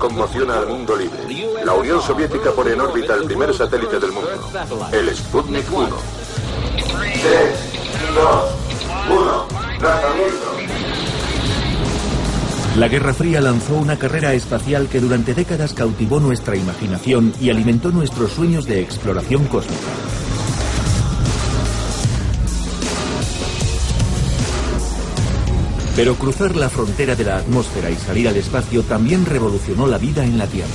conmociona al mundo libre. La Unión Soviética pone en órbita el primer satélite del mundo, el Sputnik 1. 3, 2, 1, lanzamiento. La Guerra Fría lanzó una carrera espacial que durante décadas cautivó nuestra imaginación y alimentó nuestros sueños de exploración cósmica. Pero cruzar la frontera de la atmósfera y salir al espacio también revolucionó la vida en la Tierra.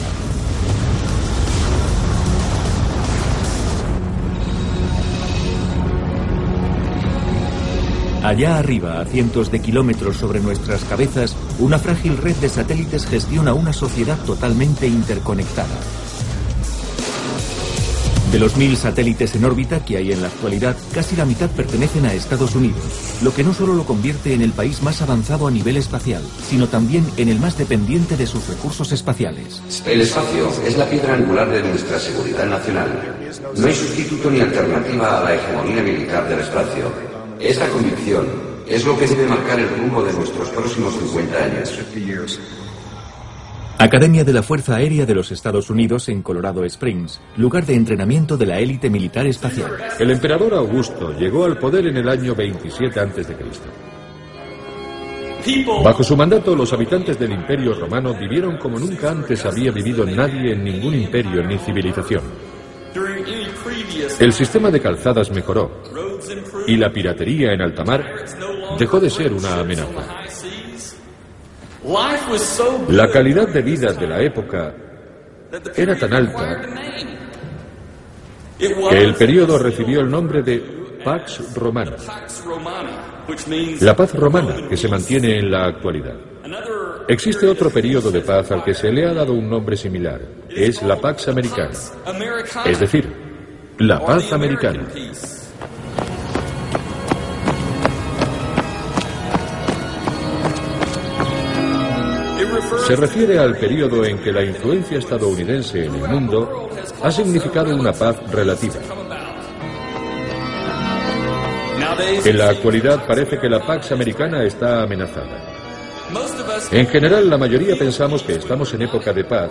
Allá arriba, a cientos de kilómetros sobre nuestras cabezas, una frágil red de satélites gestiona una sociedad totalmente interconectada. De los mil satélites en órbita que hay en la actualidad, casi la mitad pertenecen a Estados Unidos, lo que no solo lo convierte en el país más avanzado a nivel espacial, sino también en el más dependiente de sus recursos espaciales. El espacio es la piedra angular de nuestra seguridad nacional. No hay sustituto ni alternativa a la hegemonía militar del espacio. Esta convicción es lo que debe marcar el rumbo de nuestros próximos 50 años. Academia de la Fuerza Aérea de los Estados Unidos en Colorado Springs, lugar de entrenamiento de la élite militar espacial. El emperador Augusto llegó al poder en el año 27 a.C. Bajo su mandato, los habitantes del Imperio Romano vivieron como nunca antes había vivido nadie en ningún imperio ni civilización. El sistema de calzadas mejoró y la piratería en alta mar dejó de ser una amenaza. La calidad de vida de la época era tan alta que el periodo recibió el nombre de Pax Romana, la paz romana que se mantiene en la actualidad. Existe otro periodo de paz al que se le ha dado un nombre similar, es la Pax Americana, es decir, la paz americana. Se refiere al periodo en que la influencia estadounidense en el mundo ha significado una paz relativa. En la actualidad parece que la Pax americana está amenazada. En general, la mayoría pensamos que estamos en época de paz,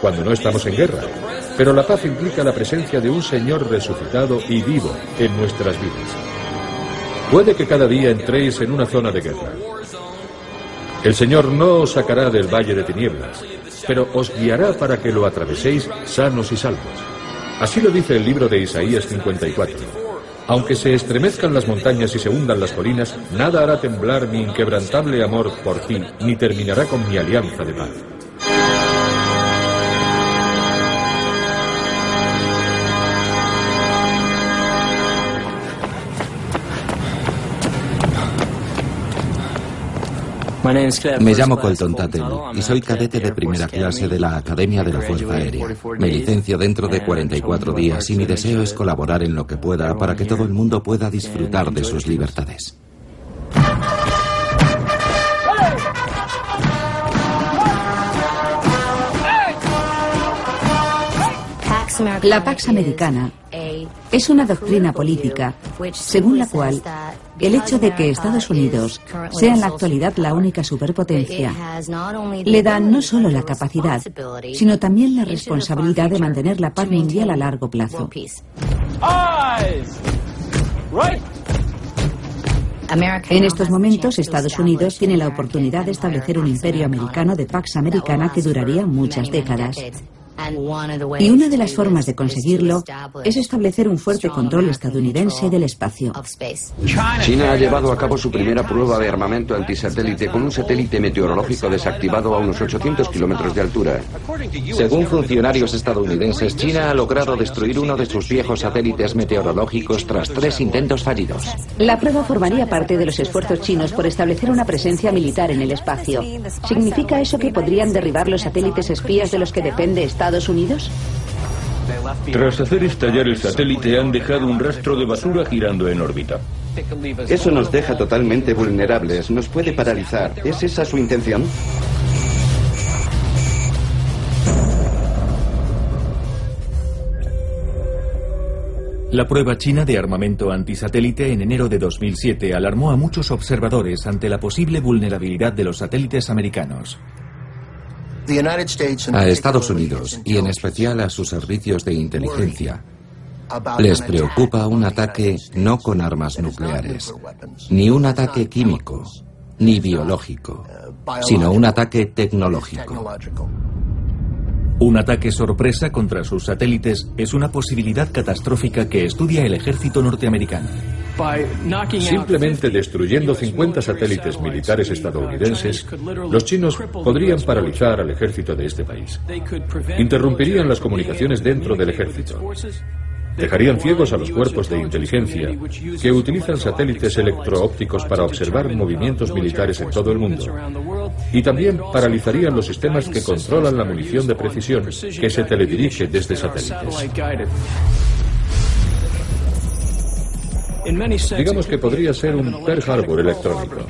cuando no estamos en guerra. Pero la paz implica la presencia de un Señor resucitado y vivo en nuestras vidas. Puede que cada día entréis en una zona de guerra. El Señor no os sacará del valle de tinieblas, pero os guiará para que lo atraveséis sanos y salvos. Así lo dice el libro de Isaías 54. Aunque se estremezcan las montañas y se hundan las colinas, nada hará temblar mi inquebrantable amor por ti, ni terminará con mi alianza de paz. Me llamo Colton Tattel y soy cadete de primera clase de la Academia de la Fuerza Aérea. Me licencio dentro de 44 días y mi deseo es colaborar en lo que pueda para que todo el mundo pueda disfrutar de sus libertades. La Pax Americana es una doctrina política según la cual el hecho de que Estados Unidos sea en la actualidad la única superpotencia le da no solo la capacidad, sino también la responsabilidad de mantener la paz mundial a largo plazo. En estos momentos, Estados Unidos tiene la oportunidad de establecer un imperio americano de Pax Americana que duraría muchas décadas. Y una de las formas de conseguirlo es establecer un fuerte control estadounidense del espacio. China ha llevado a cabo su primera prueba de armamento antisatélite con un satélite meteorológico desactivado a unos 800 kilómetros de altura. Según funcionarios estadounidenses, China ha logrado destruir uno de sus viejos satélites meteorológicos tras tres intentos fallidos. La prueba formaría parte de los esfuerzos chinos por establecer una presencia militar en el espacio. ¿Significa eso que podrían derribar los satélites espías de los que depende Estados Unidos? Tras hacer estallar el satélite han dejado un rastro de basura girando en órbita. Eso nos deja totalmente vulnerables, nos puede paralizar. ¿Es esa su intención? La prueba china de armamento antisatélite en enero de 2007 alarmó a muchos observadores ante la posible vulnerabilidad de los satélites americanos. A Estados Unidos y en especial a sus servicios de inteligencia les preocupa un ataque no con armas nucleares, ni un ataque químico, ni biológico, sino un ataque tecnológico. Un ataque sorpresa contra sus satélites es una posibilidad catastrófica que estudia el ejército norteamericano. Simplemente destruyendo 50 satélites militares estadounidenses, los chinos podrían paralizar al ejército de este país. Interrumpirían las comunicaciones dentro del ejército. Dejarían ciegos a los cuerpos de inteligencia que utilizan satélites electroópticos para observar movimientos militares en todo el mundo. Y también paralizarían los sistemas que controlan la munición de precisión que se teledirige desde satélites. Digamos que podría ser un Pearl Harbor electrónico.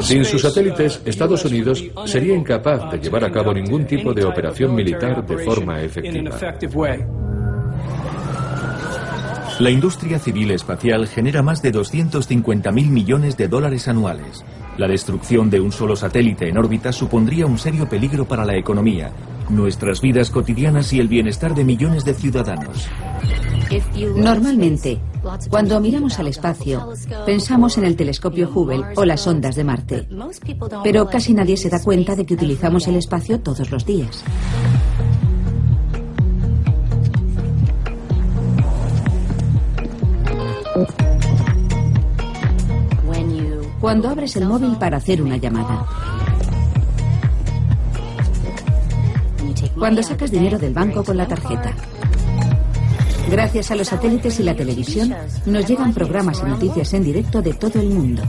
Sin sus satélites, Estados Unidos sería incapaz de llevar a cabo ningún tipo de operación militar de forma efectiva. La industria civil espacial genera más de 250.000 millones de dólares anuales. La destrucción de un solo satélite en órbita supondría un serio peligro para la economía, nuestras vidas cotidianas y el bienestar de millones de ciudadanos. Normalmente, cuando miramos al espacio, pensamos en el telescopio Hubble o las ondas de Marte. Pero casi nadie se da cuenta de que utilizamos el espacio todos los días. Cuando abres el móvil para hacer una llamada. Cuando sacas dinero del banco con la tarjeta. Gracias a los satélites y la televisión, nos llegan programas y noticias en directo de todo el mundo.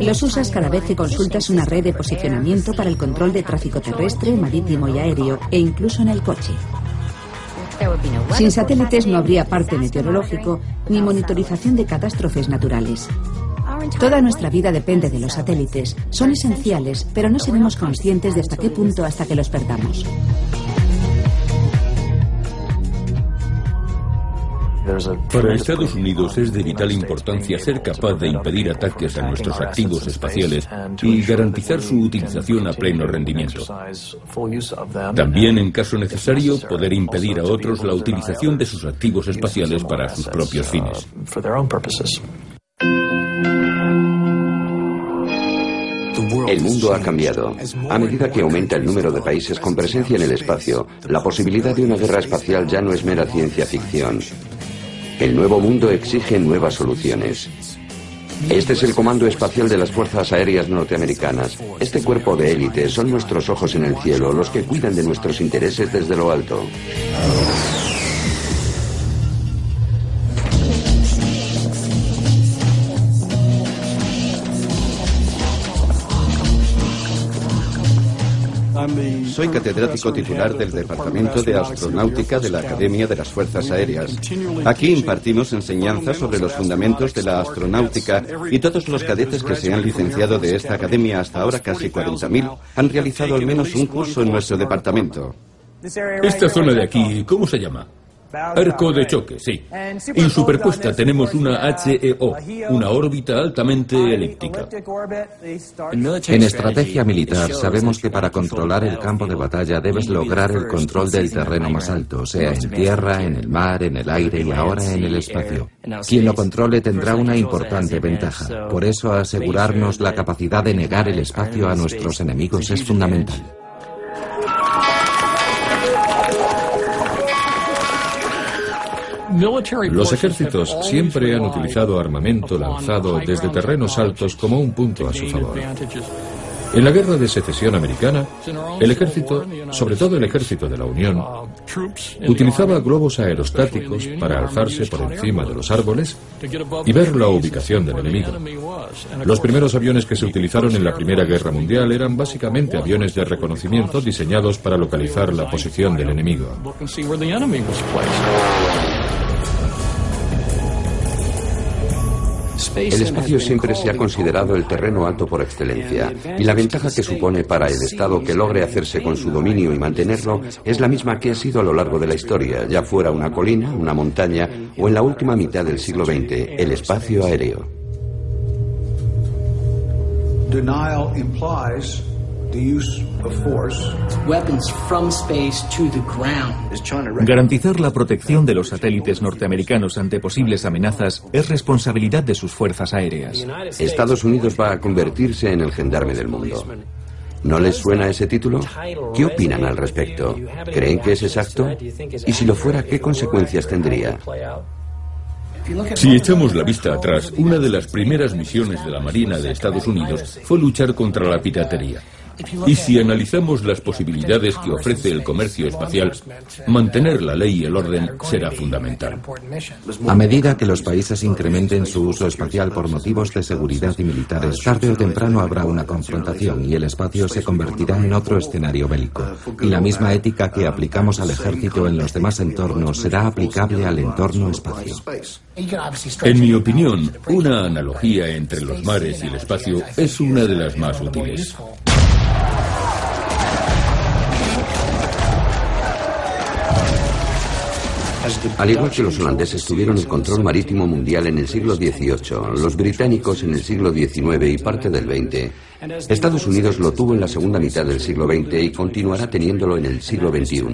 Los usas cada vez que consultas una red de posicionamiento para el control de tráfico terrestre, marítimo y aéreo, e incluso en el coche. Sin satélites no habría parte meteorológico ni monitorización de catástrofes naturales. Toda nuestra vida depende de los satélites. Son esenciales, pero no seremos conscientes de hasta qué punto hasta que los perdamos. Para Estados Unidos es de vital importancia ser capaz de impedir ataques a nuestros activos espaciales y garantizar su utilización a pleno rendimiento. También, en caso necesario, poder impedir a otros la utilización de sus activos espaciales para sus propios fines. El mundo ha cambiado. A medida que aumenta el número de países con presencia en el espacio, la posibilidad de una guerra espacial ya no es mera ciencia ficción. El nuevo mundo exige nuevas soluciones. Este es el Comando Espacial de las Fuerzas Aéreas Norteamericanas. Este cuerpo de élite son nuestros ojos en el cielo, los que cuidan de nuestros intereses desde lo alto. Soy catedrático titular del Departamento de Astronáutica de la Academia de las Fuerzas Aéreas. Aquí impartimos enseñanzas sobre los fundamentos de la astronáutica y todos los cadetes que se han licenciado de esta academia hasta ahora, casi 40.000, han realizado al menos un curso en nuestro departamento. Esta zona de aquí, ¿cómo se llama? Arco de choque, sí. Y superpuesta tenemos una HEO, una órbita altamente elíptica. En estrategia militar sabemos que para controlar el campo de batalla debes lograr el control del terreno más alto, sea en tierra, en el mar, en el aire y ahora en el espacio. Quien lo controle tendrá una importante ventaja. Por eso asegurarnos la capacidad de negar el espacio a nuestros enemigos es fundamental. Los ejércitos siempre han utilizado armamento lanzado desde terrenos altos como un punto a su favor. En la guerra de secesión americana, el ejército, sobre todo el ejército de la Unión, utilizaba globos aerostáticos para alzarse por encima de los árboles y ver la ubicación del enemigo. Los primeros aviones que se utilizaron en la Primera Guerra Mundial eran básicamente aviones de reconocimiento diseñados para localizar la posición del enemigo. El espacio siempre se ha considerado el terreno alto por excelencia, y la ventaja que supone para el Estado que logre hacerse con su dominio y mantenerlo es la misma que ha sido a lo largo de la historia, ya fuera una colina, una montaña o en la última mitad del siglo XX, el espacio aéreo. Denial implies Garantizar la protección de los satélites norteamericanos ante posibles amenazas es responsabilidad de sus fuerzas aéreas. Estados Unidos va a convertirse en el gendarme del mundo. ¿No les suena ese título? ¿Qué opinan al respecto? ¿Creen que es exacto? Y si lo fuera, ¿qué consecuencias tendría? Si echamos la vista atrás, una de las primeras misiones de la Marina de Estados Unidos fue luchar contra la piratería. Y si analizamos las posibilidades que ofrece el comercio espacial, mantener la ley y el orden será fundamental. A medida que los países incrementen su uso espacial por motivos de seguridad y militares, tarde o temprano habrá una confrontación y el espacio se convertirá en otro escenario bélico. Y la misma ética que aplicamos al ejército en los demás entornos será aplicable al entorno espacio. En mi opinión, una analogía entre los mares y el espacio es una de las más útiles. Al igual que los holandeses tuvieron el control marítimo mundial en el siglo XVIII, los británicos en el siglo XIX y parte del XX, Estados Unidos lo tuvo en la segunda mitad del siglo XX y continuará teniéndolo en el siglo XXI.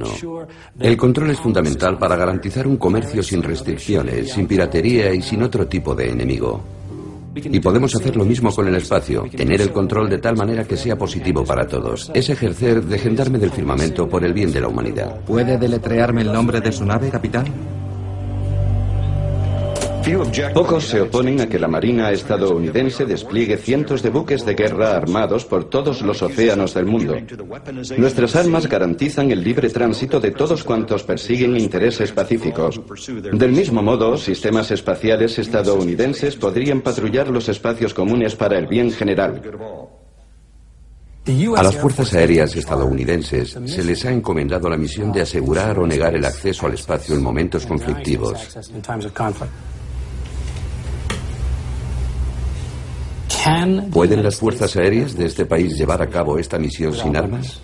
El control es fundamental para garantizar un comercio sin restricciones, sin piratería y sin otro tipo de enemigo. Y podemos hacer lo mismo con el espacio, tener el control de tal manera que sea positivo para todos. Es ejercer de gendarme del firmamento por el bien de la humanidad. ¿Puede deletrearme el nombre de su nave, capitán? Pocos se oponen a que la Marina estadounidense despliegue cientos de buques de guerra armados por todos los océanos del mundo. Nuestras armas garantizan el libre tránsito de todos cuantos persiguen intereses pacíficos. Del mismo modo, sistemas espaciales estadounidenses podrían patrullar los espacios comunes para el bien general. A las fuerzas aéreas estadounidenses se les ha encomendado la misión de asegurar o negar el acceso al espacio en momentos conflictivos. ¿Pueden las fuerzas aéreas de este país llevar a cabo esta misión sin armas?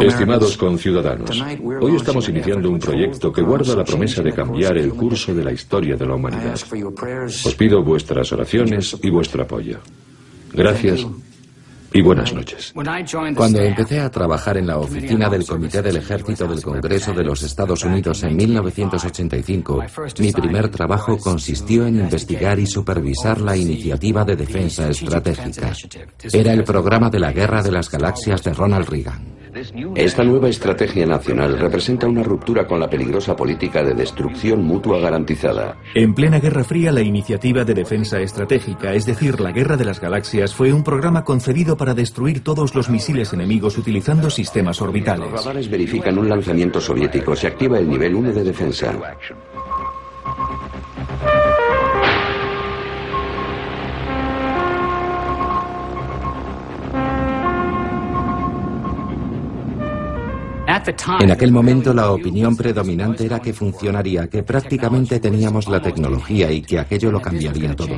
Estimados conciudadanos, hoy estamos iniciando un proyecto que guarda la promesa de cambiar el curso de la historia de la humanidad. Os pido vuestras oraciones y vuestro apoyo. Gracias y buenas noches. Cuando empecé a trabajar en la oficina del Comité del Ejército del Congreso de los Estados Unidos en 1985, mi primer trabajo consistió en investigar y supervisar la iniciativa de defensa estratégica. Era el programa de la Guerra de las Galaxias de Ronald Reagan. Esta nueva estrategia nacional representa una ruptura con la peligrosa política de destrucción mutua garantizada. En plena Guerra Fría, la iniciativa de defensa estratégica, es decir, la Guerra de las Galaxias, fue un programa concebido para destruir todos los misiles enemigos utilizando sistemas orbitales. Los radares verifican un lanzamiento soviético, se activa el nivel 1 de defensa. En aquel momento la opinión predominante era que funcionaría, que prácticamente teníamos la tecnología y que aquello lo cambiaría todo.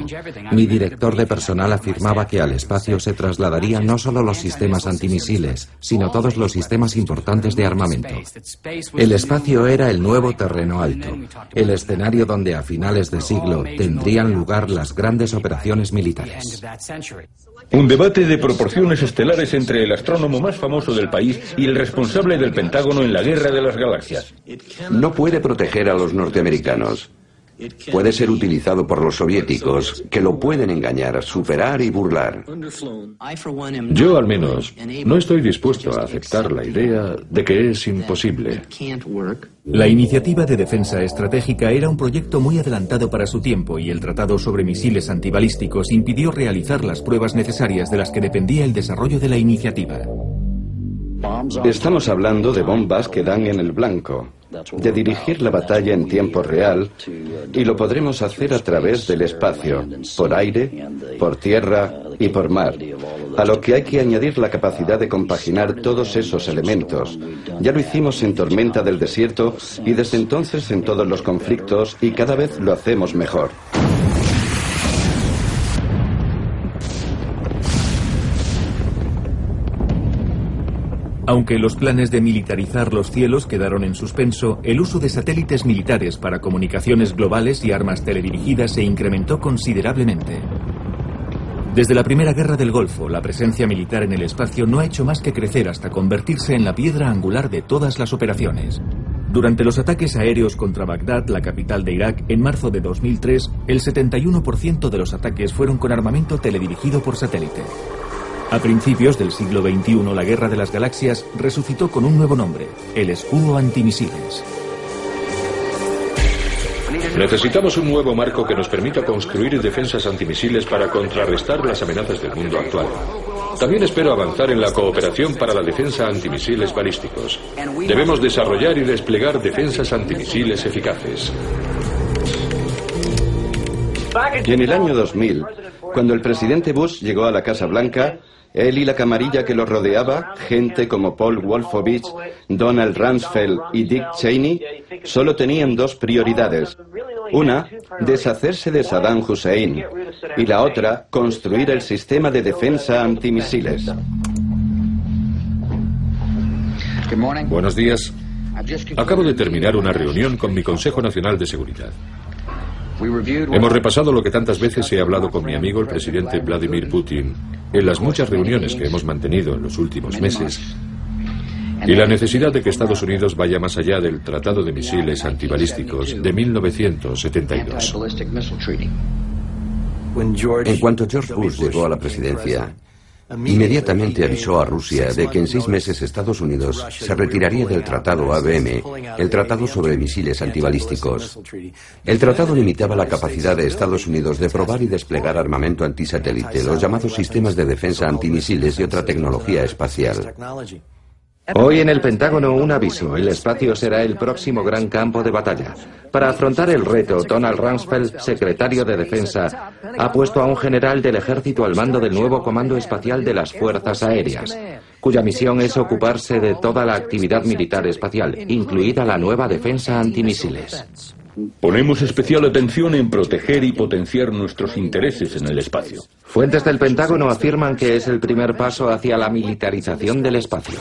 Mi director de personal afirmaba que al espacio se trasladarían no solo los sistemas antimisiles, sino todos los sistemas importantes de armamento. El espacio era el nuevo terreno alto, el escenario donde a finales de siglo tendrían lugar las grandes operaciones militares. Un debate de proporciones estelares entre el astrónomo más famoso del país y el responsable del Pentágono en la Guerra de las Galaxias. No puede proteger a los norteamericanos. Puede ser utilizado por los soviéticos, que lo pueden engañar, superar y burlar. Yo al menos no estoy dispuesto a aceptar la idea de que es imposible. La iniciativa de defensa estratégica era un proyecto muy adelantado para su tiempo y el Tratado sobre Misiles Antibalísticos impidió realizar las pruebas necesarias de las que dependía el desarrollo de la iniciativa. Estamos hablando de bombas que dan en el blanco, de dirigir la batalla en tiempo real y lo podremos hacer a través del espacio, por aire, por tierra y por mar, a lo que hay que añadir la capacidad de compaginar todos esos elementos. Ya lo hicimos en Tormenta del Desierto y desde entonces en todos los conflictos y cada vez lo hacemos mejor. Aunque los planes de militarizar los cielos quedaron en suspenso, el uso de satélites militares para comunicaciones globales y armas teledirigidas se incrementó considerablemente. Desde la Primera Guerra del Golfo, la presencia militar en el espacio no ha hecho más que crecer hasta convertirse en la piedra angular de todas las operaciones. Durante los ataques aéreos contra Bagdad, la capital de Irak, en marzo de 2003, el 71% de los ataques fueron con armamento teledirigido por satélite. A principios del siglo XXI, la Guerra de las Galaxias resucitó con un nuevo nombre, el escudo antimisiles. Necesitamos un nuevo marco que nos permita construir defensas antimisiles para contrarrestar las amenazas del mundo actual. También espero avanzar en la cooperación para la defensa antimisiles balísticos. Debemos desarrollar y desplegar defensas antimisiles eficaces. En el año 2000, cuando el presidente Bush llegó a la Casa Blanca, él y la camarilla que lo rodeaba, gente como Paul Wolfowitz, Donald Rumsfeld y Dick Cheney, solo tenían dos prioridades. Una, deshacerse de Saddam Hussein. Y la otra, construir el sistema de defensa antimisiles. Buenos días. Acabo de terminar una reunión con mi Consejo Nacional de Seguridad. Hemos repasado lo que tantas veces he hablado con mi amigo el presidente Vladimir Putin en las muchas reuniones que hemos mantenido en los últimos meses y la necesidad de que Estados Unidos vaya más allá del Tratado de Misiles Antibalísticos de 1972. En cuanto George Bush llegó a la presidencia, Inmediatamente avisó a Rusia de que en seis meses Estados Unidos se retiraría del Tratado ABM, el Tratado sobre Misiles Antibalísticos. El tratado limitaba la capacidad de Estados Unidos de probar y desplegar armamento antisatélite, los llamados sistemas de defensa antimisiles y otra tecnología espacial. Hoy en el Pentágono un aviso. El espacio será el próximo gran campo de batalla. Para afrontar el reto, Donald Rumsfeld, secretario de Defensa, ha puesto a un general del ejército al mando del nuevo Comando Espacial de las Fuerzas Aéreas, cuya misión es ocuparse de toda la actividad militar espacial, incluida la nueva defensa antimisiles. Ponemos especial atención en proteger y potenciar nuestros intereses en el espacio. Fuentes del Pentágono afirman que es el primer paso hacia la militarización del espacio.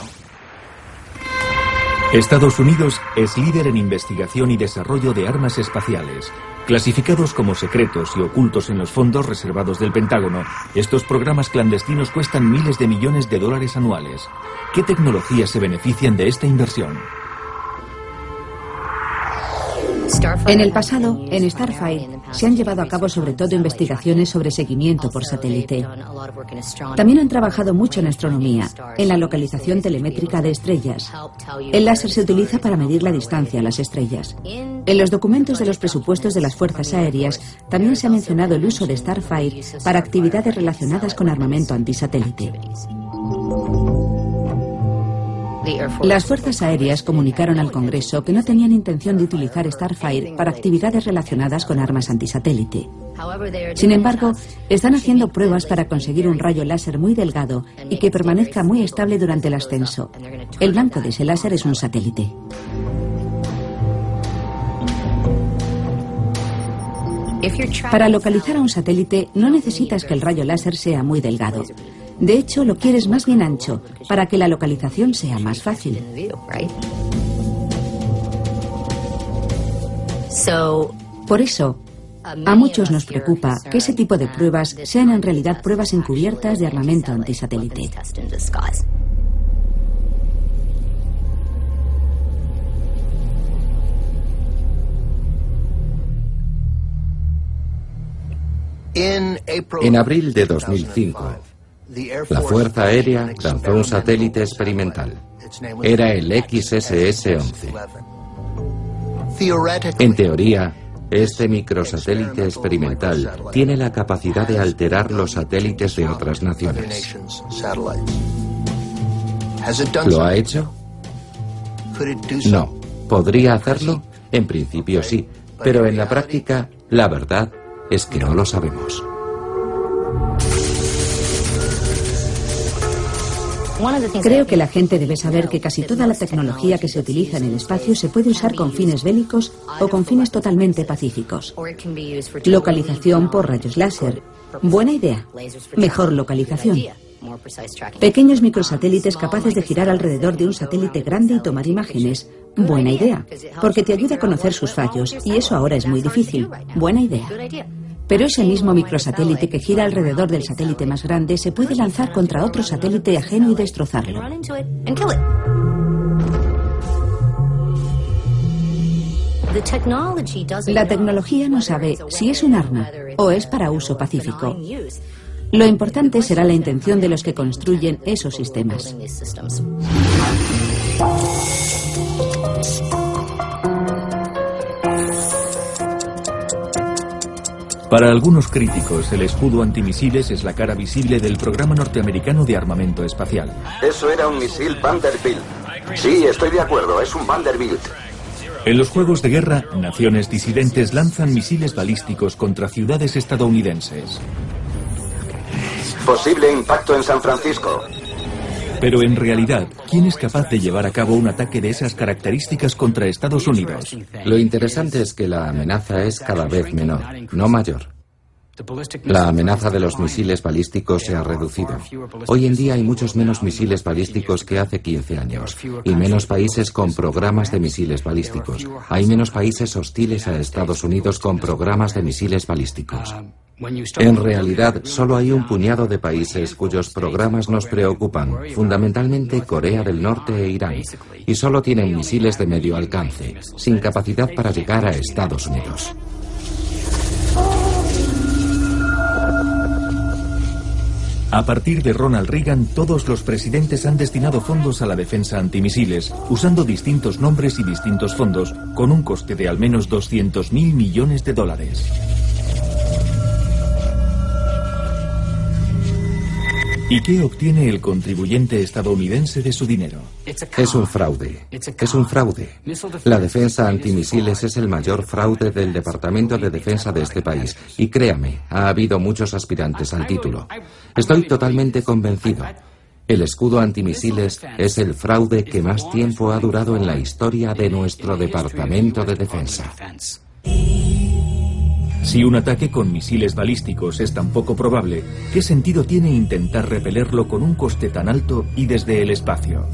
Estados Unidos es líder en investigación y desarrollo de armas espaciales. Clasificados como secretos y ocultos en los fondos reservados del Pentágono, estos programas clandestinos cuestan miles de millones de dólares anuales. ¿Qué tecnologías se benefician de esta inversión? En el pasado, en Starfire, se han llevado a cabo sobre todo investigaciones sobre seguimiento por satélite. También han trabajado mucho en astronomía, en la localización telemétrica de estrellas. El láser se utiliza para medir la distancia a las estrellas. En los documentos de los presupuestos de las Fuerzas Aéreas también se ha mencionado el uso de Starfire para actividades relacionadas con armamento antisatélite. Las fuerzas aéreas comunicaron al Congreso que no tenían intención de utilizar Starfire para actividades relacionadas con armas antisatélite. Sin embargo, están haciendo pruebas para conseguir un rayo láser muy delgado y que permanezca muy estable durante el ascenso. El blanco de ese láser es un satélite. Para localizar a un satélite no necesitas que el rayo láser sea muy delgado. De hecho, lo quieres más bien ancho para que la localización sea más fácil. Por eso, a muchos nos preocupa que ese tipo de pruebas sean en realidad pruebas encubiertas de armamento antisatélite. En abril de 2005, la Fuerza Aérea lanzó un satélite experimental. Era el XSS-11. En teoría, este microsatélite experimental tiene la capacidad de alterar los satélites de otras naciones. ¿Lo ha hecho? No. ¿Podría hacerlo? En principio sí, pero en la práctica, la verdad es que no lo sabemos. Creo que la gente debe saber que casi toda la tecnología que se utiliza en el espacio se puede usar con fines bélicos o con fines totalmente pacíficos. Localización por rayos láser. Buena idea. Mejor localización. Pequeños microsatélites capaces de girar alrededor de un satélite grande y tomar imágenes. Buena idea, porque te ayuda a conocer sus fallos, y eso ahora es muy difícil. Buena idea. Pero ese mismo microsatélite que gira alrededor del satélite más grande se puede lanzar contra otro satélite ajeno y destrozarlo. La tecnología no sabe si es un arma o es para uso pacífico. Lo importante será la intención de los que construyen esos sistemas. Para algunos críticos, el escudo antimisiles es la cara visible del programa norteamericano de armamento espacial. Eso era un misil Vanderbilt. Sí, estoy de acuerdo, es un Vanderbilt. En los juegos de guerra, naciones disidentes lanzan misiles balísticos contra ciudades estadounidenses. Posible impacto en San Francisco. Pero en realidad, ¿quién es capaz de llevar a cabo un ataque de esas características contra Estados Unidos? Lo interesante es que la amenaza es cada vez menor, no mayor. La amenaza de los misiles balísticos se ha reducido. Hoy en día hay muchos menos misiles balísticos que hace 15 años y menos países con programas de misiles balísticos. Hay menos países hostiles a Estados Unidos con programas de misiles balísticos. En realidad, solo hay un puñado de países cuyos programas nos preocupan, fundamentalmente Corea del Norte e Irán, y solo tienen misiles de medio alcance, sin capacidad para llegar a Estados Unidos. A partir de Ronald Reagan, todos los presidentes han destinado fondos a la defensa antimisiles, usando distintos nombres y distintos fondos, con un coste de al menos 200 mil millones de dólares. ¿Y qué obtiene el contribuyente estadounidense de su dinero? Es un fraude. Es un fraude. La defensa antimisiles es el mayor fraude del Departamento de Defensa de este país. Y créame, ha habido muchos aspirantes al título. Estoy totalmente convencido. El escudo antimisiles es el fraude que más tiempo ha durado en la historia de nuestro Departamento de Defensa. Si un ataque con misiles balísticos es tan poco probable, ¿qué sentido tiene intentar repelerlo con un coste tan alto y desde el espacio?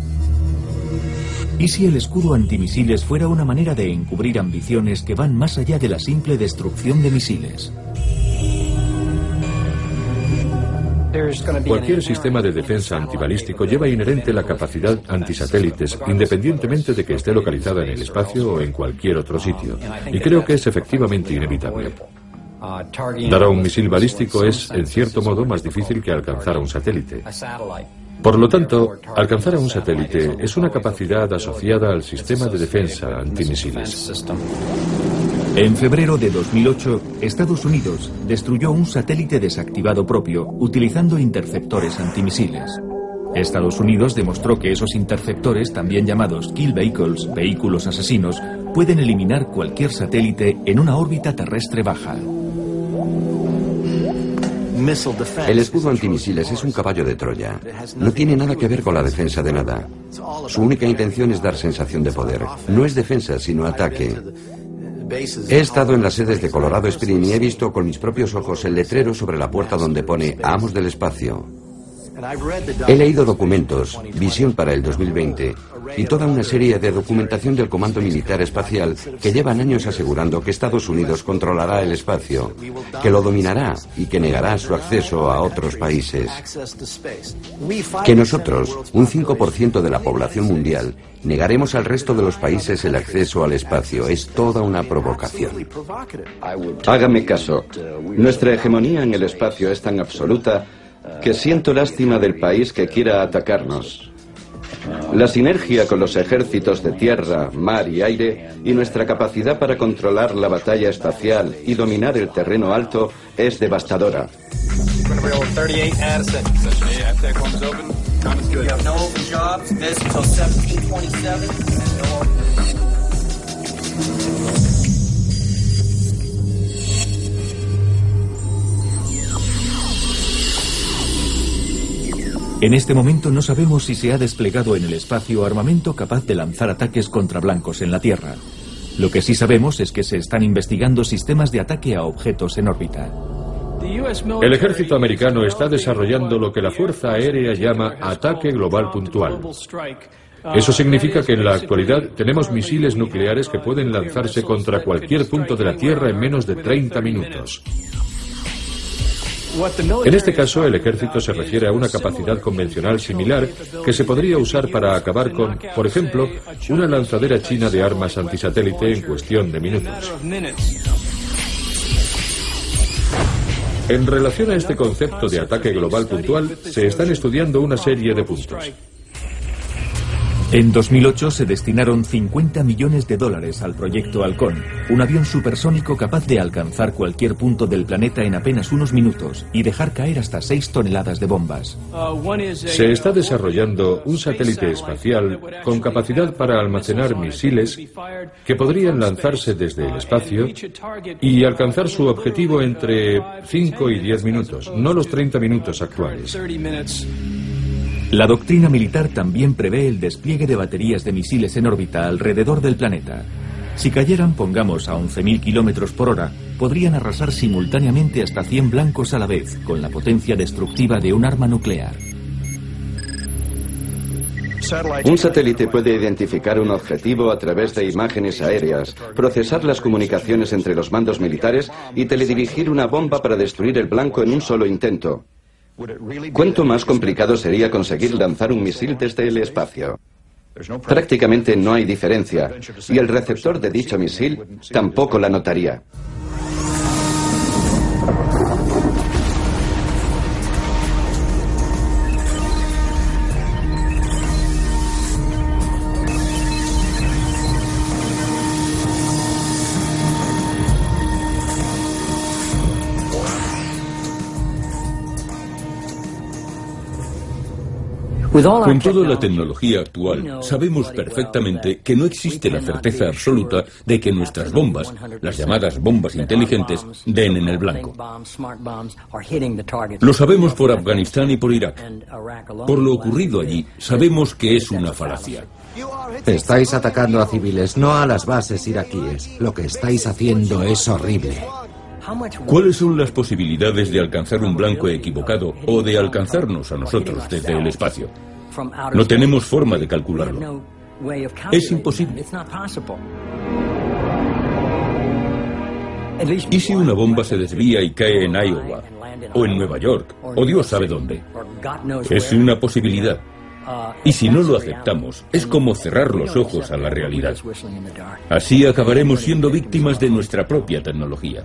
¿Y si el escudo antimisiles fuera una manera de encubrir ambiciones que van más allá de la simple destrucción de misiles? Cualquier sistema de defensa antibalístico lleva inherente la capacidad antisatélites, independientemente de que esté localizada en el espacio o en cualquier otro sitio. Y creo que es efectivamente inevitable. Dar a un misil balístico es, en cierto modo, más difícil que alcanzar a un satélite. Por lo tanto, alcanzar a un satélite es una capacidad asociada al sistema de defensa antimisiles. En febrero de 2008, Estados Unidos destruyó un satélite desactivado propio utilizando interceptores antimisiles. Estados Unidos demostró que esos interceptores, también llamados kill vehicles, vehículos asesinos, pueden eliminar cualquier satélite en una órbita terrestre baja. El escudo antimisiles es un caballo de Troya. No tiene nada que ver con la defensa de nada. Su única intención es dar sensación de poder. No es defensa, sino ataque. He estado en las sedes de Colorado Spring y he visto con mis propios ojos el letrero sobre la puerta donde pone Amos del Espacio. He leído documentos, visión para el 2020 y toda una serie de documentación del Comando Militar Espacial que llevan años asegurando que Estados Unidos controlará el espacio, que lo dominará y que negará su acceso a otros países. Que nosotros, un 5% de la población mundial, negaremos al resto de los países el acceso al espacio es toda una provocación. Hágame caso. Nuestra hegemonía en el espacio es tan absoluta que siento lástima del país que quiera atacarnos. La sinergia con los ejércitos de tierra, mar y aire y nuestra capacidad para controlar la batalla espacial y dominar el terreno alto es devastadora. En este momento no sabemos si se ha desplegado en el espacio armamento capaz de lanzar ataques contra blancos en la Tierra. Lo que sí sabemos es que se están investigando sistemas de ataque a objetos en órbita. El ejército americano está desarrollando lo que la Fuerza Aérea llama ataque global puntual. Eso significa que en la actualidad tenemos misiles nucleares que pueden lanzarse contra cualquier punto de la Tierra en menos de 30 minutos. En este caso, el ejército se refiere a una capacidad convencional similar que se podría usar para acabar con, por ejemplo, una lanzadera china de armas antisatélite en cuestión de minutos. En relación a este concepto de ataque global puntual, se están estudiando una serie de puntos. En 2008 se destinaron 50 millones de dólares al proyecto Halcón, un avión supersónico capaz de alcanzar cualquier punto del planeta en apenas unos minutos y dejar caer hasta 6 toneladas de bombas. Se está desarrollando un satélite espacial con capacidad para almacenar misiles que podrían lanzarse desde el espacio y alcanzar su objetivo entre 5 y 10 minutos, no los 30 minutos actuales. La doctrina militar también prevé el despliegue de baterías de misiles en órbita alrededor del planeta. Si cayeran, pongamos, a 11.000 kilómetros por hora, podrían arrasar simultáneamente hasta 100 blancos a la vez, con la potencia destructiva de un arma nuclear. Un satélite puede identificar un objetivo a través de imágenes aéreas, procesar las comunicaciones entre los mandos militares y teledirigir una bomba para destruir el blanco en un solo intento. ¿Cuánto más complicado sería conseguir lanzar un misil desde el espacio? Prácticamente no hay diferencia, y el receptor de dicho misil tampoco la notaría. Con toda la tecnología actual, sabemos perfectamente que no existe la certeza absoluta de que nuestras bombas, las llamadas bombas inteligentes, den en el blanco. Lo sabemos por Afganistán y por Irak. Por lo ocurrido allí, sabemos que es una falacia. Estáis atacando a civiles, no a las bases iraquíes. Lo que estáis haciendo es horrible. ¿Cuáles son las posibilidades de alcanzar un blanco equivocado o de alcanzarnos a nosotros desde el espacio? No tenemos forma de calcularlo. Es imposible. ¿Y si una bomba se desvía y cae en Iowa? ¿O en Nueva York? ¿O Dios sabe dónde? Es una posibilidad. Y si no lo aceptamos, es como cerrar los ojos a la realidad. Así acabaremos siendo víctimas de nuestra propia tecnología.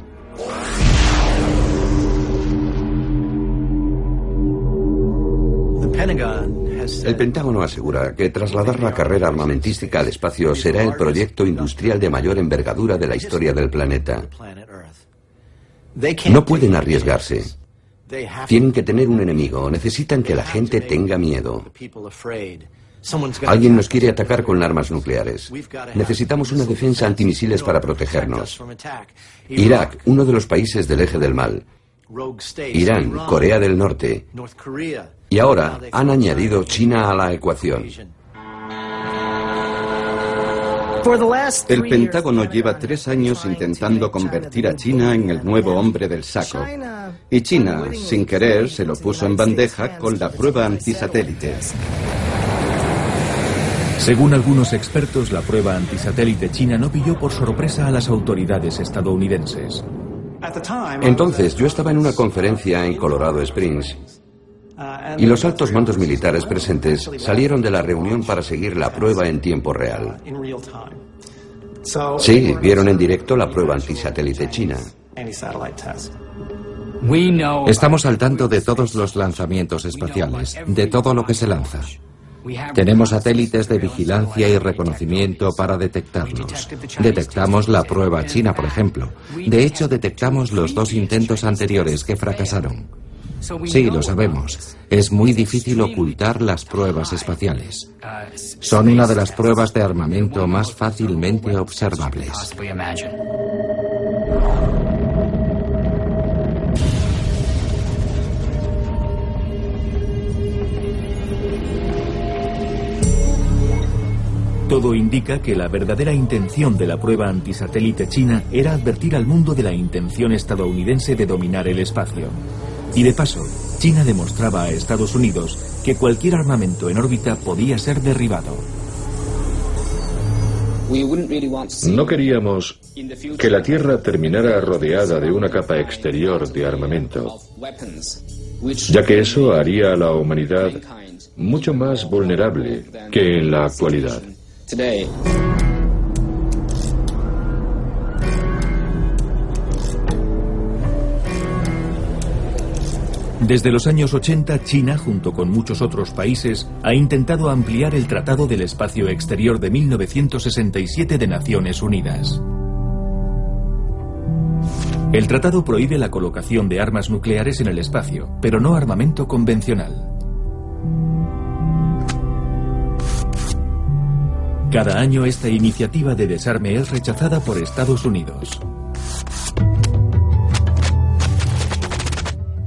El Pentágono asegura que trasladar la carrera armamentística al espacio será el proyecto industrial de mayor envergadura de la historia del planeta. No pueden arriesgarse. Tienen que tener un enemigo, necesitan que la gente tenga miedo. Alguien nos quiere atacar con armas nucleares. Necesitamos una defensa antimisiles para protegernos. Irak, uno de los países del eje del mal. Irán, Corea del Norte. Y ahora han añadido China a la ecuación. El Pentágono lleva tres años intentando convertir a China en el nuevo hombre del saco. Y China, sin querer, se lo puso en bandeja con la prueba antisatélite. Según algunos expertos, la prueba antisatélite china no pilló por sorpresa a las autoridades estadounidenses. Entonces yo estaba en una conferencia en Colorado Springs y los altos mandos militares presentes salieron de la reunión para seguir la prueba en tiempo real. Sí, vieron en directo la prueba antisatélite china. Estamos al tanto de todos los lanzamientos espaciales, de todo lo que se lanza. Tenemos satélites de vigilancia y reconocimiento para detectarlos. Detectamos la prueba china, por ejemplo. De hecho, detectamos los dos intentos anteriores que fracasaron. Sí, lo sabemos. Es muy difícil ocultar las pruebas espaciales. Son una de las pruebas de armamento más fácilmente observables. Todo indica que la verdadera intención de la prueba antisatélite china era advertir al mundo de la intención estadounidense de dominar el espacio. Y de paso, China demostraba a Estados Unidos que cualquier armamento en órbita podía ser derribado. No queríamos que la Tierra terminara rodeada de una capa exterior de armamento, ya que eso haría a la humanidad mucho más vulnerable que en la actualidad. Desde los años 80, China, junto con muchos otros países, ha intentado ampliar el Tratado del Espacio Exterior de 1967 de Naciones Unidas. El tratado prohíbe la colocación de armas nucleares en el espacio, pero no armamento convencional. Cada año esta iniciativa de desarme es rechazada por Estados Unidos.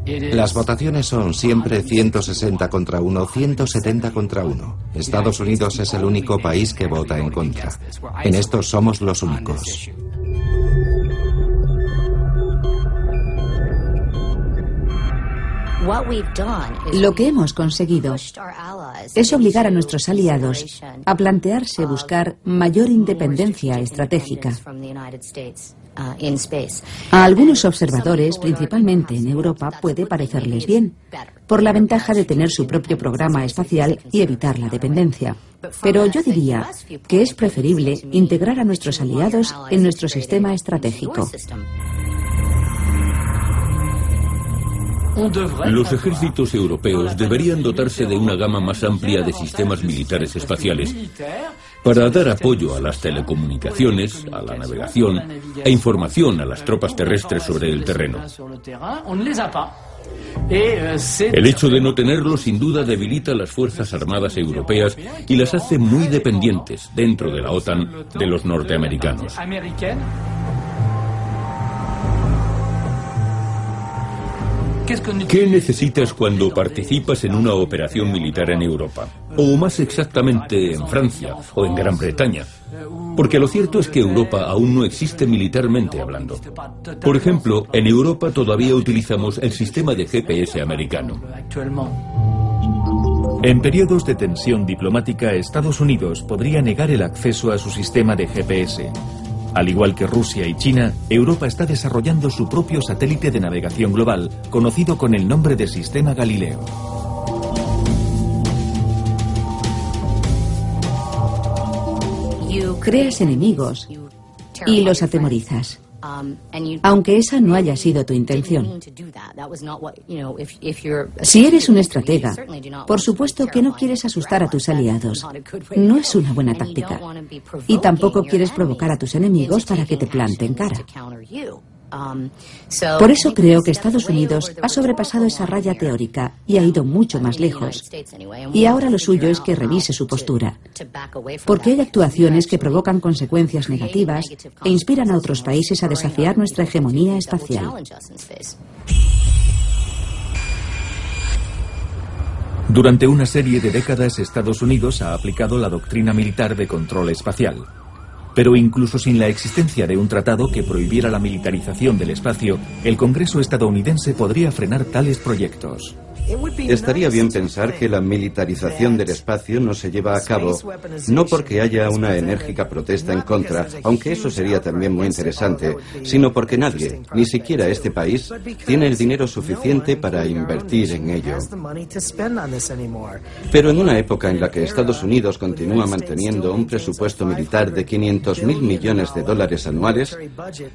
Las votaciones son siempre 160 contra 1, 170 contra 1. Estados Unidos es el único país que vota en contra. En esto somos los únicos. Lo que hemos conseguido es obligar a nuestros aliados a plantearse buscar mayor independencia estratégica. A algunos observadores, principalmente en Europa, puede parecerles bien, por la ventaja de tener su propio programa espacial y evitar la dependencia. Pero yo diría que es preferible integrar a nuestros aliados en nuestro sistema estratégico. Los ejércitos europeos deberían dotarse de una gama más amplia de sistemas militares espaciales para dar apoyo a las telecomunicaciones, a la navegación e información a las tropas terrestres sobre el terreno. El hecho de no tenerlo sin duda debilita las Fuerzas Armadas europeas y las hace muy dependientes dentro de la OTAN de los norteamericanos. ¿Qué necesitas cuando participas en una operación militar en Europa? O más exactamente en Francia o en Gran Bretaña. Porque lo cierto es que Europa aún no existe militarmente hablando. Por ejemplo, en Europa todavía utilizamos el sistema de GPS americano. En periodos de tensión diplomática, Estados Unidos podría negar el acceso a su sistema de GPS. Al igual que Rusia y China, Europa está desarrollando su propio satélite de navegación global, conocido con el nombre de Sistema Galileo. Creas enemigos y los atemorizas. Aunque esa no haya sido tu intención. Si eres un estratega, por supuesto que no quieres asustar a tus aliados. No es una buena táctica. Y tampoco quieres provocar a tus enemigos para que te planten cara. Um, Por eso creo que Estados Unidos ha sobrepasado esa raya teórica y ha ido mucho más lejos. Y ahora lo suyo es que revise su postura. Porque hay actuaciones que provocan consecuencias negativas e inspiran a otros países a desafiar nuestra hegemonía espacial. Durante una serie de décadas Estados Unidos ha aplicado la doctrina militar de control espacial. Pero incluso sin la existencia de un tratado que prohibiera la militarización del espacio, el Congreso estadounidense podría frenar tales proyectos. Estaría bien pensar que la militarización del espacio no se lleva a cabo no porque haya una enérgica protesta en contra, aunque eso sería también muy interesante, sino porque nadie, ni siquiera este país, tiene el dinero suficiente para invertir en ello. Pero en una época en la que Estados Unidos continúa manteniendo un presupuesto militar de 500 mil millones de dólares anuales,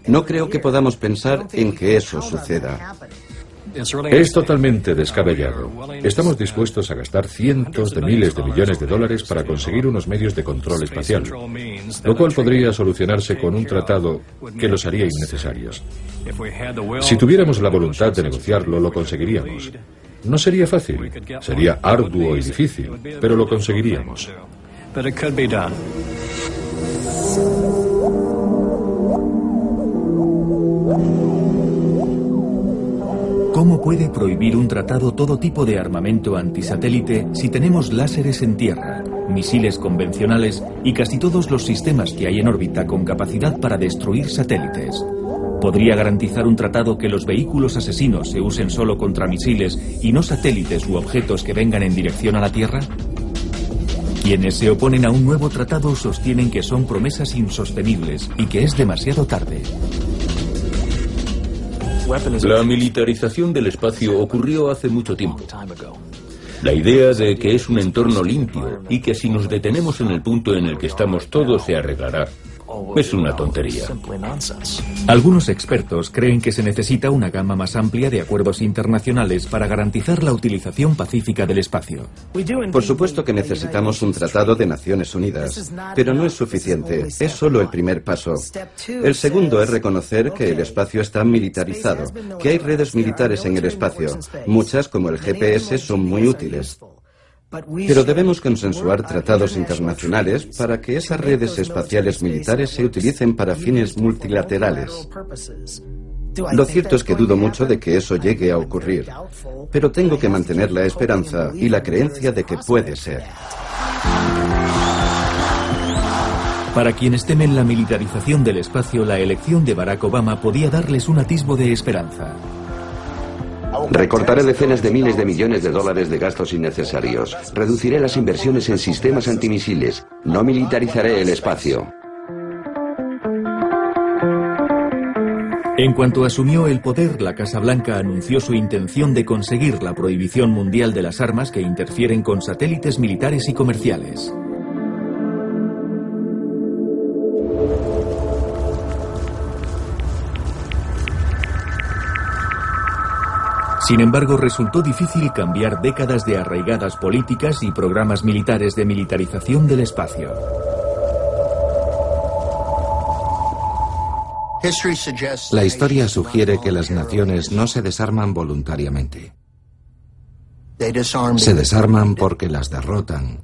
no creo que podamos pensar en que eso suceda. Es totalmente descabellado. Estamos dispuestos a gastar cientos de miles de millones de dólares para conseguir unos medios de control espacial, lo cual podría solucionarse con un tratado que los haría innecesarios. Si tuviéramos la voluntad de negociarlo, lo conseguiríamos. No sería fácil, sería arduo y difícil, pero lo conseguiríamos. ¿Cómo puede prohibir un tratado todo tipo de armamento antisatélite si tenemos láseres en tierra? misiles convencionales y casi todos los sistemas que hay en órbita con capacidad para destruir satélites. ¿Podría garantizar un tratado que los vehículos asesinos se usen solo contra misiles y no satélites u objetos que vengan en dirección a la Tierra? Quienes se oponen a un nuevo tratado sostienen que son promesas insostenibles y que es demasiado tarde. La militarización del espacio ocurrió hace mucho tiempo. La idea de que es un entorno limpio y que si nos detenemos en el punto en el que estamos todo se arreglará es una tontería. Algunos expertos creen que se necesita una gama más amplia de acuerdos internacionales para garantizar la utilización pacífica del espacio. Por supuesto que necesitamos un tratado de Naciones Unidas, pero no es suficiente, es solo el primer paso. El segundo es reconocer que el espacio está militarizado, que hay redes militares en el espacio. Muchas, como el GPS, son muy útiles. Pero debemos consensuar tratados internacionales para que esas redes espaciales militares se utilicen para fines multilaterales. Lo cierto es que dudo mucho de que eso llegue a ocurrir, pero tengo que mantener la esperanza y la creencia de que puede ser. Para quienes temen la militarización del espacio, la elección de Barack Obama podía darles un atisbo de esperanza. Recortaré decenas de miles de millones de dólares de gastos innecesarios. Reduciré las inversiones en sistemas antimisiles. No militarizaré el espacio. En cuanto asumió el poder, la Casa Blanca anunció su intención de conseguir la prohibición mundial de las armas que interfieren con satélites militares y comerciales. Sin embargo, resultó difícil cambiar décadas de arraigadas políticas y programas militares de militarización del espacio. La historia sugiere que las naciones no se desarman voluntariamente. Se desarman porque las derrotan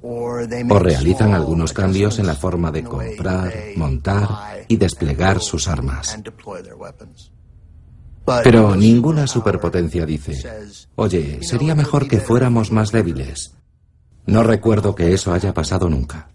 o realizan algunos cambios en la forma de comprar, montar y desplegar sus armas. Pero ninguna superpotencia dice, oye, sería mejor que fuéramos más débiles. No recuerdo que eso haya pasado nunca.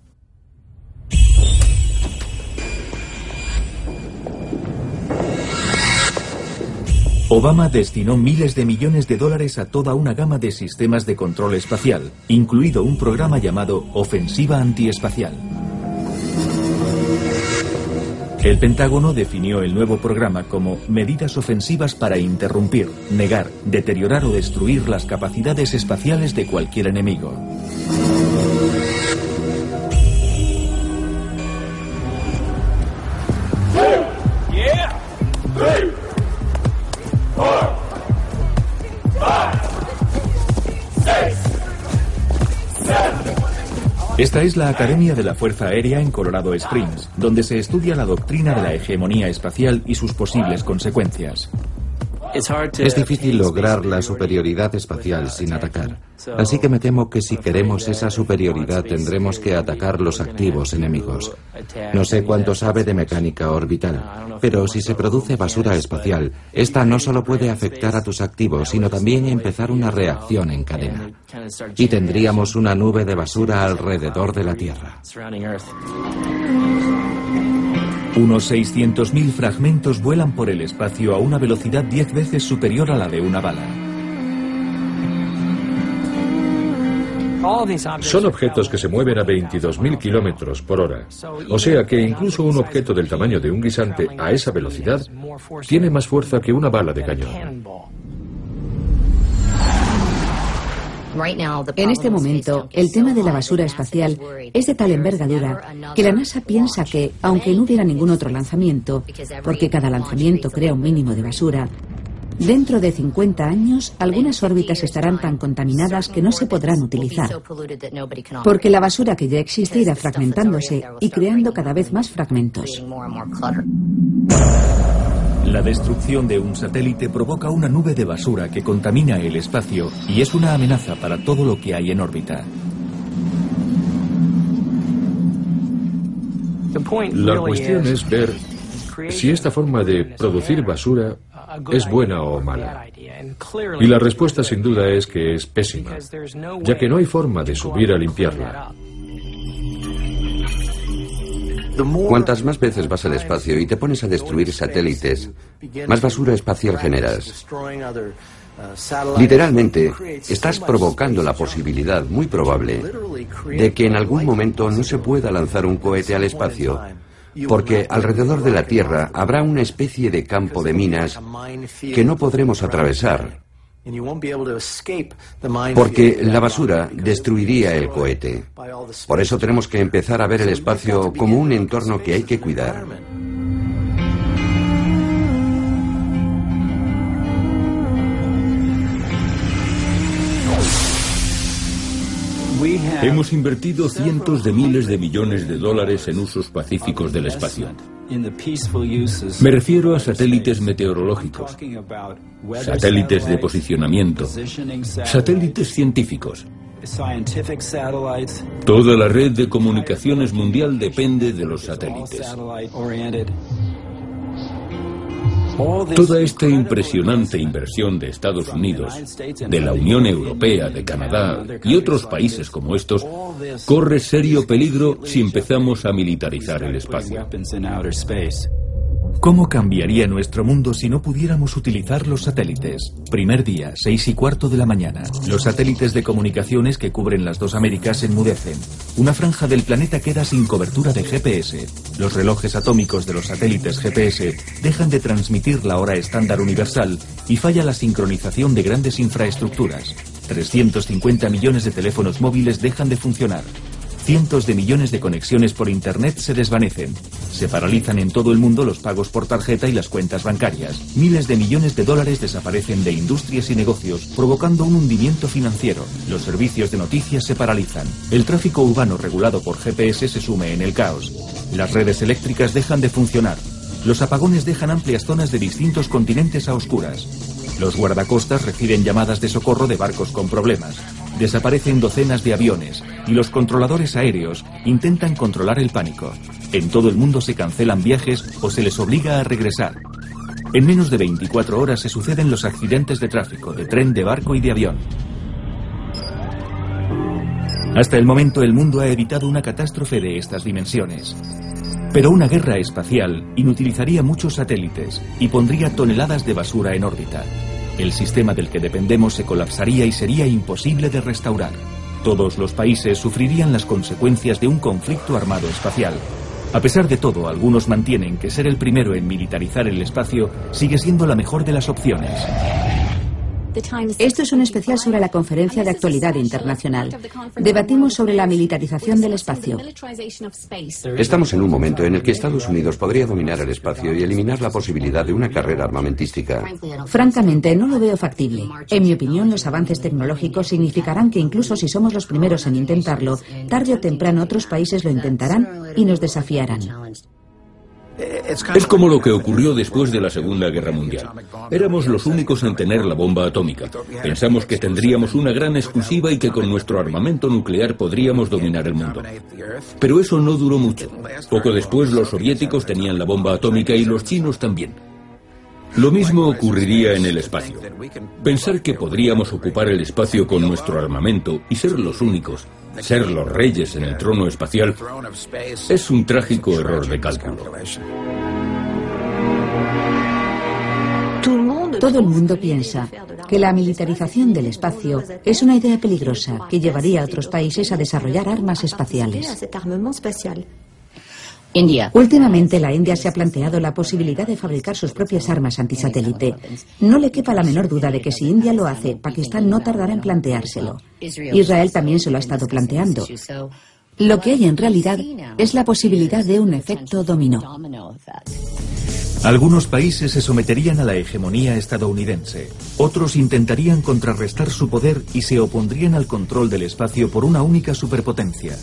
Obama destinó miles de millones de dólares a toda una gama de sistemas de control espacial, incluido un programa llamado Ofensiva Antiespacial. El Pentágono definió el nuevo programa como medidas ofensivas para interrumpir, negar, deteriorar o destruir las capacidades espaciales de cualquier enemigo. Esta es la Academia de la Fuerza Aérea en Colorado Springs, donde se estudia la doctrina de la hegemonía espacial y sus posibles consecuencias. Es difícil lograr la superioridad espacial sin atacar. Así que me temo que si queremos esa superioridad tendremos que atacar los activos enemigos. No sé cuánto sabe de mecánica orbital, pero si se produce basura espacial, esta no solo puede afectar a tus activos, sino también empezar una reacción en cadena. Y tendríamos una nube de basura alrededor de la Tierra. Unos 600.000 fragmentos vuelan por el espacio a una velocidad 10 veces superior a la de una bala. Son objetos que se mueven a 22.000 kilómetros por hora. O sea que incluso un objeto del tamaño de un guisante a esa velocidad tiene más fuerza que una bala de cañón. En este momento, el tema de la basura espacial es de tal envergadura que la NASA piensa que, aunque no hubiera ningún otro lanzamiento, porque cada lanzamiento crea un mínimo de basura, Dentro de 50 años, algunas órbitas estarán tan contaminadas que no se podrán utilizar, porque la basura que ya existe irá fragmentándose y creando cada vez más fragmentos. La destrucción de un satélite provoca una nube de basura que contamina el espacio y es una amenaza para todo lo que hay en órbita. La cuestión es ver si esta forma de producir basura es buena o mala. Y la respuesta sin duda es que es pésima, ya que no hay forma de subir a limpiarla. Cuantas más veces vas al espacio y te pones a destruir satélites, más basura espacial generas. Literalmente, estás provocando la posibilidad muy probable de que en algún momento no se pueda lanzar un cohete al espacio, porque alrededor de la Tierra habrá una especie de campo de minas que no podremos atravesar, porque la basura destruiría el cohete. Por eso tenemos que empezar a ver el espacio como un entorno que hay que cuidar. Hemos invertido cientos de miles de millones de dólares en usos pacíficos del espacio. Me refiero a satélites meteorológicos, satélites de posicionamiento, satélites científicos. Toda la red de comunicaciones mundial depende de los satélites. Toda esta impresionante inversión de Estados Unidos, de la Unión Europea, de Canadá y otros países como estos, corre serio peligro si empezamos a militarizar el espacio. ¿Cómo cambiaría nuestro mundo si no pudiéramos utilizar los satélites? Primer día, seis y cuarto de la mañana. Los satélites de comunicaciones que cubren las dos Américas enmudecen. Una franja del planeta queda sin cobertura de GPS. Los relojes atómicos de los satélites GPS dejan de transmitir la hora estándar universal y falla la sincronización de grandes infraestructuras. 350 millones de teléfonos móviles dejan de funcionar. Cientos de millones de conexiones por Internet se desvanecen. Se paralizan en todo el mundo los pagos por tarjeta y las cuentas bancarias. Miles de millones de dólares desaparecen de industrias y negocios, provocando un hundimiento financiero. Los servicios de noticias se paralizan. El tráfico urbano regulado por GPS se sume en el caos. Las redes eléctricas dejan de funcionar. Los apagones dejan amplias zonas de distintos continentes a oscuras. Los guardacostas reciben llamadas de socorro de barcos con problemas. Desaparecen docenas de aviones y los controladores aéreos intentan controlar el pánico. En todo el mundo se cancelan viajes o se les obliga a regresar. En menos de 24 horas se suceden los accidentes de tráfico, de tren, de barco y de avión. Hasta el momento el mundo ha evitado una catástrofe de estas dimensiones. Pero una guerra espacial inutilizaría muchos satélites y pondría toneladas de basura en órbita. El sistema del que dependemos se colapsaría y sería imposible de restaurar. Todos los países sufrirían las consecuencias de un conflicto armado espacial. A pesar de todo, algunos mantienen que ser el primero en militarizar el espacio sigue siendo la mejor de las opciones. Esto es un especial sobre la Conferencia de Actualidad Internacional. Debatimos sobre la militarización del espacio. Estamos en un momento en el que Estados Unidos podría dominar el espacio y eliminar la posibilidad de una carrera armamentística. Francamente, no lo veo factible. En mi opinión, los avances tecnológicos significarán que incluso si somos los primeros en intentarlo, tarde o temprano otros países lo intentarán y nos desafiarán. Es como lo que ocurrió después de la Segunda Guerra Mundial. Éramos los únicos en tener la bomba atómica. Pensamos que tendríamos una gran exclusiva y que con nuestro armamento nuclear podríamos dominar el mundo. Pero eso no duró mucho. Poco después los soviéticos tenían la bomba atómica y los chinos también. Lo mismo ocurriría en el espacio. Pensar que podríamos ocupar el espacio con nuestro armamento y ser los únicos, ser los reyes en el trono espacial, es un trágico error de cálculo. Todo el mundo piensa que la militarización del espacio es una idea peligrosa que llevaría a otros países a desarrollar armas espaciales. Últimamente la India se ha planteado la posibilidad de fabricar sus propias armas antisatélite. No le quepa la menor duda de que si India lo hace, Pakistán no tardará en planteárselo. Israel también se lo ha estado planteando. Lo que hay en realidad es la posibilidad de un efecto dominó. Algunos países se someterían a la hegemonía estadounidense, otros intentarían contrarrestar su poder y se opondrían al control del espacio por una única superpotencia.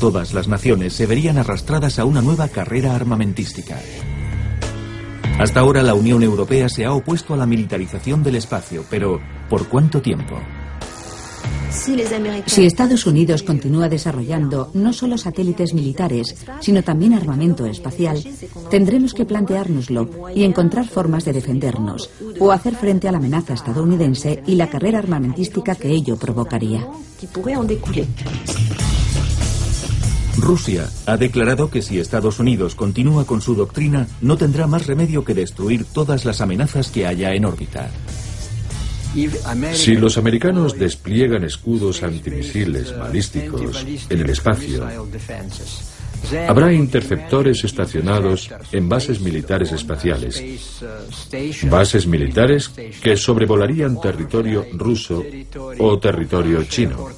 Todas las naciones se verían arrastradas a una nueva carrera armamentística. Hasta ahora la Unión Europea se ha opuesto a la militarización del espacio, pero ¿por cuánto tiempo? Si Estados Unidos continúa desarrollando no solo satélites militares, sino también armamento espacial, tendremos que planteárnoslo y encontrar formas de defendernos o hacer frente a la amenaza estadounidense y la carrera armamentística que ello provocaría. Rusia ha declarado que si Estados Unidos continúa con su doctrina, no tendrá más remedio que destruir todas las amenazas que haya en órbita. Si los americanos despliegan escudos antimisiles balísticos en el espacio, habrá interceptores estacionados en bases militares espaciales, bases militares que sobrevolarían territorio ruso o territorio chino.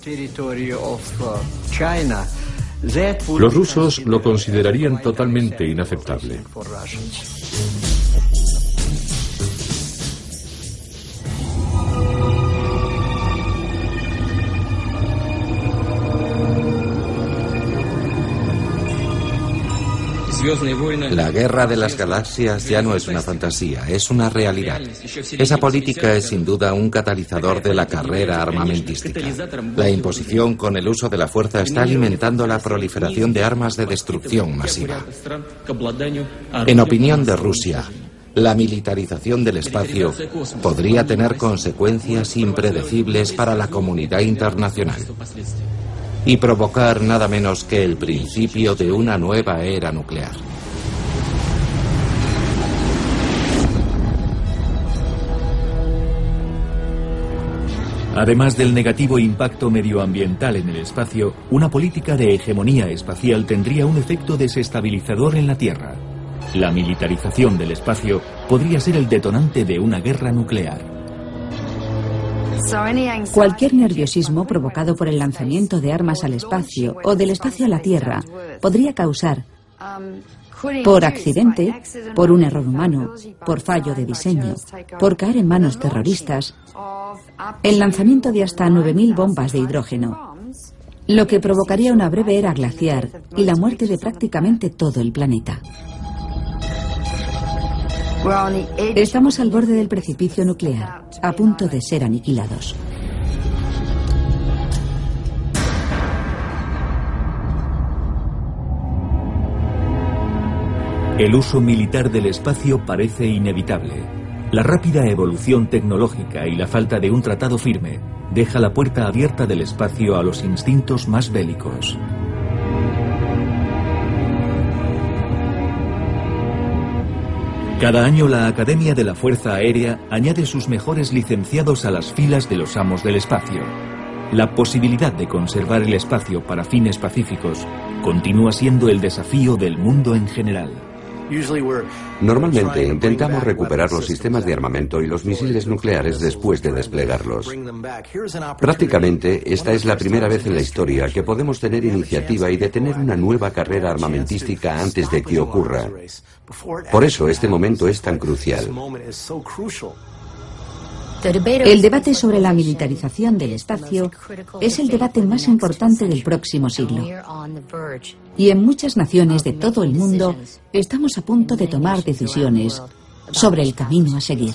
Los rusos lo considerarían totalmente inaceptable. La guerra de las galaxias ya no es una fantasía, es una realidad. Esa política es sin duda un catalizador de la carrera armamentística. La imposición con el uso de la fuerza está alimentando la proliferación de armas de destrucción masiva. En opinión de Rusia, la militarización del espacio podría tener consecuencias impredecibles para la comunidad internacional y provocar nada menos que el principio de una nueva era nuclear. Además del negativo impacto medioambiental en el espacio, una política de hegemonía espacial tendría un efecto desestabilizador en la Tierra. La militarización del espacio podría ser el detonante de una guerra nuclear. Cualquier nerviosismo provocado por el lanzamiento de armas al espacio o del espacio a la Tierra podría causar, por accidente, por un error humano, por fallo de diseño, por caer en manos terroristas, el lanzamiento de hasta 9.000 bombas de hidrógeno, lo que provocaría una breve era glaciar y la muerte de prácticamente todo el planeta. Estamos al borde del precipicio nuclear, a punto de ser aniquilados. El uso militar del espacio parece inevitable. La rápida evolución tecnológica y la falta de un tratado firme deja la puerta abierta del espacio a los instintos más bélicos. Cada año la Academia de la Fuerza Aérea añade sus mejores licenciados a las filas de los amos del espacio. La posibilidad de conservar el espacio para fines pacíficos continúa siendo el desafío del mundo en general. Normalmente intentamos recuperar los sistemas de armamento y los misiles nucleares después de desplegarlos. Prácticamente esta es la primera vez en la historia que podemos tener iniciativa y detener una nueva carrera armamentística antes de que ocurra. Por eso este momento es tan crucial. El debate sobre la militarización del espacio es el debate más importante del próximo siglo. Y en muchas naciones de todo el mundo estamos a punto de tomar decisiones sobre el camino a seguir.